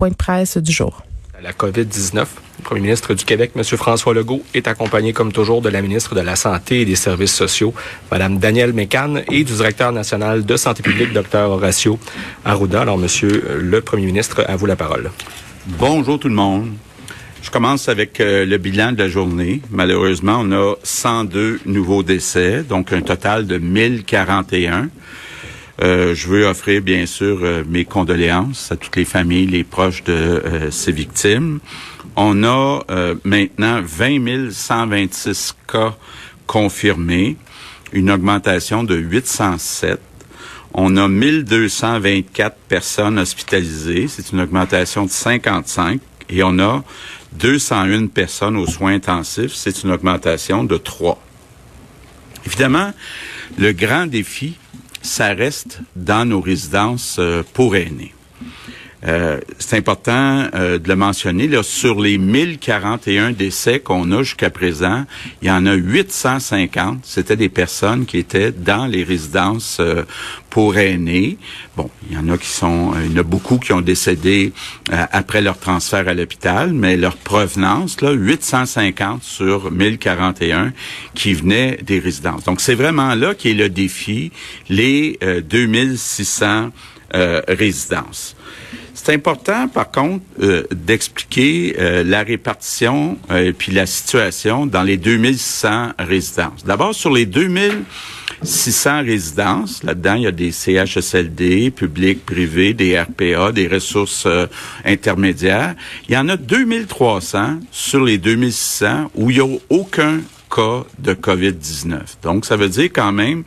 point de presse du jour. La COVID-19, le premier ministre du Québec, M. François Legault, est accompagné comme toujours de la ministre de la Santé et des Services sociaux, Mme Danielle Mécan, et du directeur national de santé publique, Dr Horacio Arruda. Alors, Monsieur le premier ministre, à vous la parole. Bonjour tout le monde. Je commence avec euh, le bilan de la journée. Malheureusement, on a 102 nouveaux décès, donc un total de 1041. Euh, je veux offrir bien sûr euh, mes condoléances à toutes les familles, les proches de euh, ces victimes. On a maintenant 20 126 cas confirmés, une augmentation de 807. On a 1224 personnes hospitalisées, c'est une augmentation de 55. Et on a 201 personnes aux soins intensifs, c'est une augmentation de 3. Évidemment, le grand défi ça reste dans nos résidences euh, pour aînés. Euh, c'est important euh, de le mentionner. Là, sur les 1041 décès qu'on a jusqu'à présent, il y en a 850. C'était des personnes qui étaient dans les résidences euh, pour aînés. Bon, il y en a qui sont, il y en a beaucoup qui ont décédé après leur transfert à l'hôpital, mais leur provenance, là, 850 sur 1041 qui venaient des résidences. Donc, c'est vraiment là qui est le défi, les 2600 résidences. C'est important, par contre, euh, d'expliquer euh, la répartition euh, et puis la situation dans les 2600 résidences. D'abord, sur les 2600 résidences, là-dedans, il y a des CHSLD, publics, privés, des RPA, des ressources intermédiaires. Il y en a 2300 sur les 2600 où il n'y a aucun cas de COVID-19. Donc, ça veut dire quand même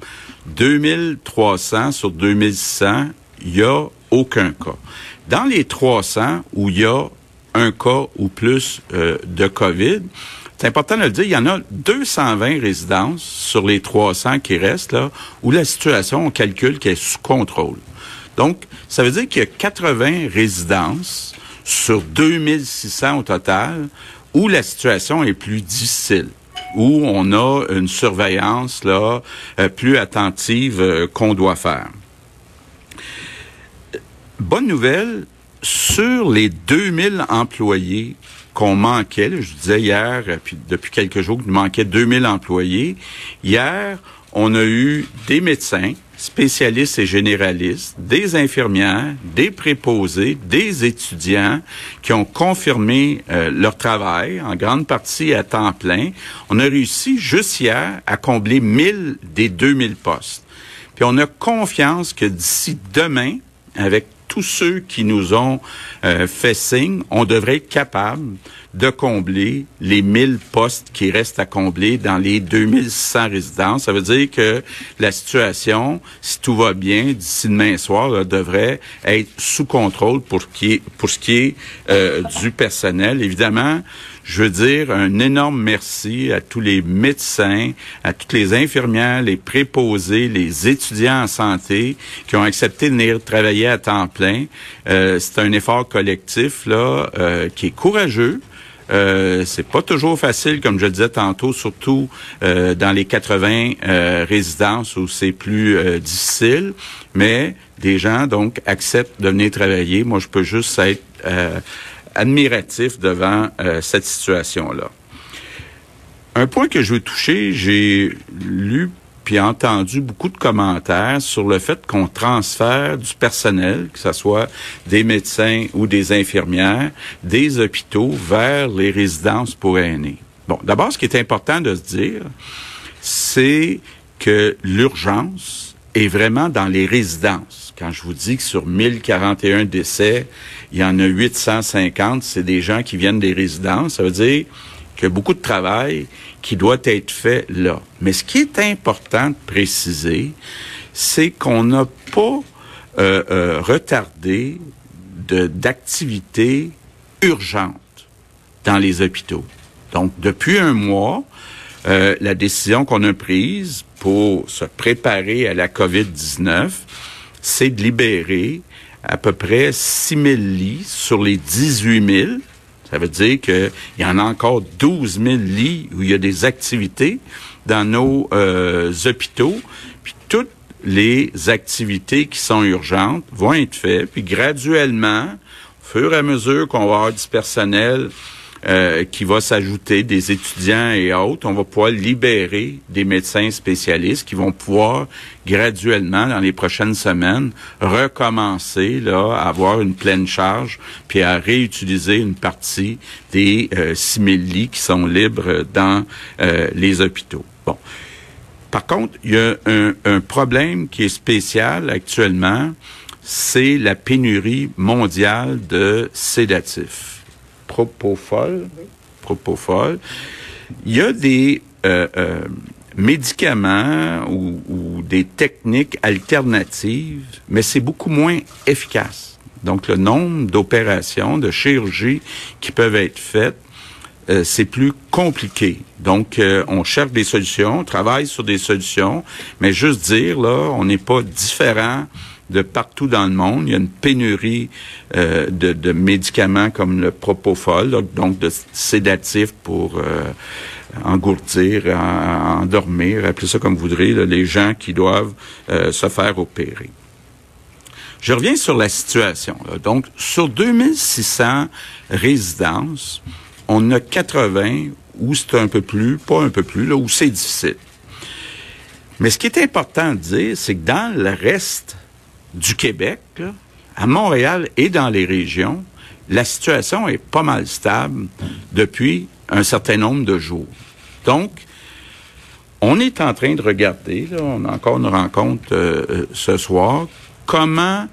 2300 sur 2600, il n'y a aucun cas. Dans les 300 où il y a un cas ou plus euh, de COVID, c'est important de le dire, il y en a 220 résidences sur les 300 qui restent là, où la situation, on calcule qu'elle est sous contrôle. Donc, ça veut dire qu'il y a 80 résidences sur 2600 au total où la situation est plus difficile où on a une surveillance là euh, plus attentive euh, qu'on doit faire bonne nouvelle, sur les 2000 employés qu'on manquait, je disais hier, puis depuis quelques jours qu'il manquait 2000 employés, hier, on a eu des médecins, spécialistes et généralistes, des infirmières, des préposés, des étudiants qui ont confirmé euh, leur travail, en grande partie à temps plein. On a réussi juste hier à combler 1000 des 2000 postes. Puis on a confiance que d'ici demain, avec tous ceux qui nous ont euh, fait signe, on devrait être capable de combler les 1000 postes qui restent à combler dans les 2600 résidences. Ça veut dire que la situation, si tout va bien, d'ici demain soir, devrait être sous contrôle pour, qui pour ce qui est euh, du personnel. Évidemment, je veux dire un énorme merci à tous les médecins, à toutes les infirmières, les préposés, les étudiants en santé qui ont accepté de venir travailler à temps plein. Euh, c'est un effort collectif là euh, qui est courageux. Euh, c'est pas toujours facile, comme je le disais tantôt, surtout euh, dans les 80 euh, résidences où c'est plus euh, difficile. Mais des gens donc acceptent de venir travailler. Moi, je peux juste être admiratif devant euh, cette situation-là. Un point que je veux toucher, j'ai lu puis entendu beaucoup de commentaires sur le fait qu'on transfère du personnel, que ce soit des médecins ou des infirmières, des hôpitaux vers les résidences pour aînés. Bon, d'abord, ce qui est important de se dire, c'est que l'urgence est vraiment dans les résidences quand je vous dis que sur 1041 décès, il y en a 850, c'est des gens qui viennent des résidences, ça veut dire qu'il y a beaucoup de travail qui doit être fait là. Mais ce qui est important de préciser, c'est qu'on n'a pas euh, euh, retardé d'activités urgentes dans les hôpitaux. Donc, depuis un mois, euh, la décision qu'on a prise pour se préparer à la COVID-19, c'est de libérer à peu près 6 000 lits sur les 18 000. Ça veut dire qu'il y en a encore 12 000 lits où il y a des activités dans nos euh, hôpitaux. Puis toutes les activités qui sont urgentes vont être faites. Puis graduellement, fur et à mesure qu'on va avoir du personnel euh, qui va s'ajouter, des étudiants et autres, on va pouvoir libérer des médecins spécialistes qui vont pouvoir graduellement, dans les prochaines semaines, recommencer là, à avoir une pleine charge, puis à réutiliser une partie des euh, 6 000 lits qui sont libres dans euh, les hôpitaux. Bon. Par contre, il y a un, un problème qui est spécial actuellement, c'est la pénurie mondiale de sédatifs. Propofol, propofol. Il y a des euh, euh, médicaments ou, ou, des techniques alternatives, mais c'est beaucoup moins efficace. Donc, le nombre d'opérations, de chirurgies qui peuvent être faites euh, c'est plus compliqué. Donc, euh, on cherche des solutions, on travaille sur des solutions, mais juste dire, là, on n'est pas différent de partout dans le monde. Il y a une pénurie euh, de, de, médicaments comme le propofol, donc de sédatifs pour engourdir, endormir, appelez ça comme vous voudrez, là, les gens qui doivent se faire opérer. Je reviens sur la situation. Là. Donc, sur 2600 résidences, on a 80 où c'est un peu plus, pas un peu plus, là où c'est difficile. Mais ce qui est important de dire, c'est que dans le reste du Québec, à Montréal et dans les régions, la situation est pas mal stable depuis un certain nombre de jours. Donc, on est en train de regarder, là, on a encore une rencontre euh, ce soir, comment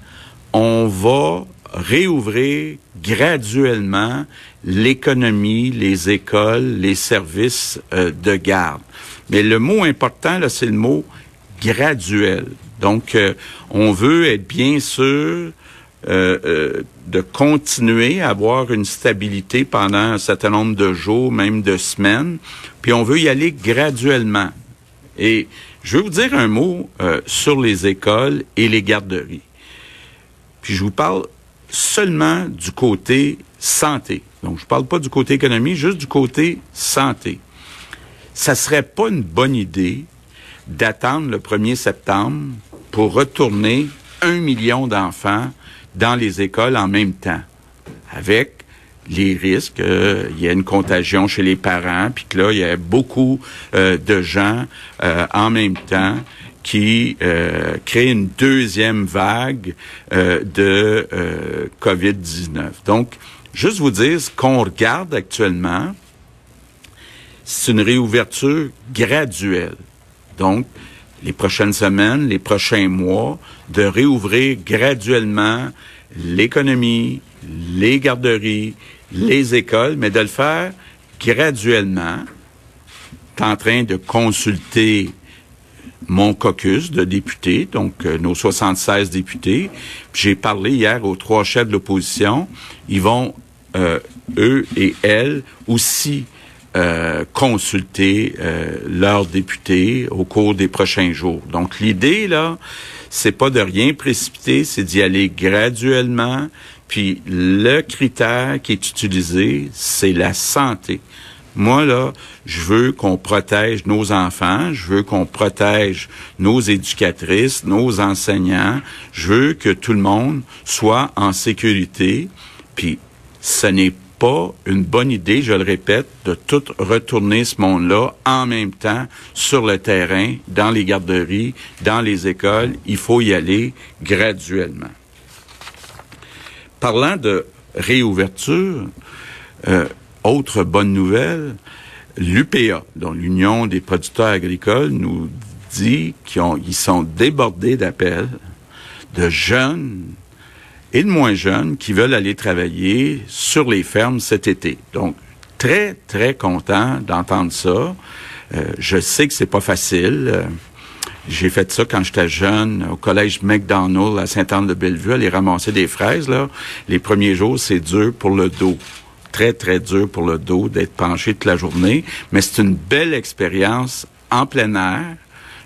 on va réouvrir graduellement l'économie, les écoles, les services euh, de garde. Mais le mot important, là, c'est le mot graduel. Donc, euh, on veut être bien sûr euh, de continuer à avoir une stabilité pendant un certain nombre de jours, même de semaines, puis on veut y aller graduellement. Et je veux vous dire un mot sur les écoles et les garderies. Puis je vous parle seulement du côté santé. Donc, je ne parle pas du côté économie, juste du côté santé. Ça serait pas une bonne idée d'attendre le 1er septembre pour retourner un million d'enfants dans les écoles en même temps, avec les risques euh, y a une contagion chez les parents, puis que là, il y a beaucoup euh, de gens euh, en même temps qui euh, crée une deuxième vague de euh, COVID-19. Donc, juste vous dire, ce qu'on regarde actuellement, c'est une réouverture graduelle. Donc, les prochaines semaines, les prochains mois, de réouvrir graduellement l'économie, les garderies, les écoles, mais de le faire graduellement. en train de consulter mon caucus de députés, donc euh, nos 76 députés. J'ai parlé hier aux trois chefs de l'opposition. Ils vont, euh, eux et elles, aussi euh, consulter euh, leurs députés au cours des prochains jours. Donc l'idée là, c'est pas de rien précipiter, c'est d'y aller graduellement. Puis le critère qui est utilisé, c'est la santé. Moi, là, je veux qu'on protège nos enfants, je veux qu'on protège nos éducatrices, nos enseignants, je veux que tout le monde soit en sécurité. Puis, ce n'est pas une bonne idée, je le répète, de tout retourner ce monde-là en même temps sur le terrain, dans les garderies, dans les écoles. Il faut y aller graduellement. Parlant de réouverture, euh, autre bonne nouvelle, l'UPA, dont l'Union des producteurs agricoles, nous dit qu'ils sont débordés d'appels de jeunes et de moins jeunes qui veulent aller travailler sur les fermes cet été. Donc, très, très content d'entendre ça. Euh, je sais que c'est pas facile. Euh, j'ai fait ça quand j'étais jeune au collège McDonald à Sainte-Anne-de-Bellevue, aller ramasser des fraises. Là. Les premiers jours, c'est dur pour le dos très, très dur pour le dos d'être penché toute la journée, mais c'est une belle expérience en plein air.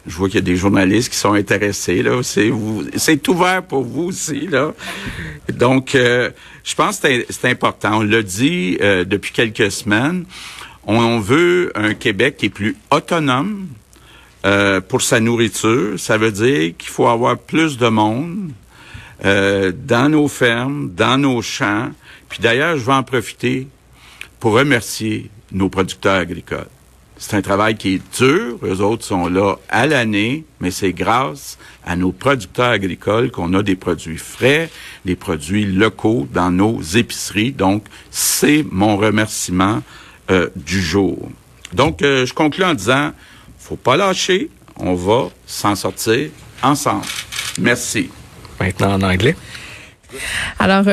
Je vois qu'il y a des journalistes qui sont intéressés là. C'est c'est ouvert pour vous aussi là. Donc, euh, je pense que c'est important. On l'a dit euh, depuis quelques semaines. On veut un Québec qui est plus autonome euh, pour sa nourriture. Ça veut dire qu'il faut avoir plus de monde dans nos fermes, dans nos champs Puis d'ailleurs, je vais en profiter pour remercier nos producteurs agricoles. C'est un travail qui est dur. Eux autres sont là à l'année, mais c'est grâce à nos producteurs agricoles qu'on a des produits frais, des produits locaux dans nos épiceries. Donc, c'est mon remerciement euh, du jour. Donc, euh, je conclue en disant, faut pas lâcher. On va s'en sortir ensemble. Merci. Maintenant en anglais. Alors, euh,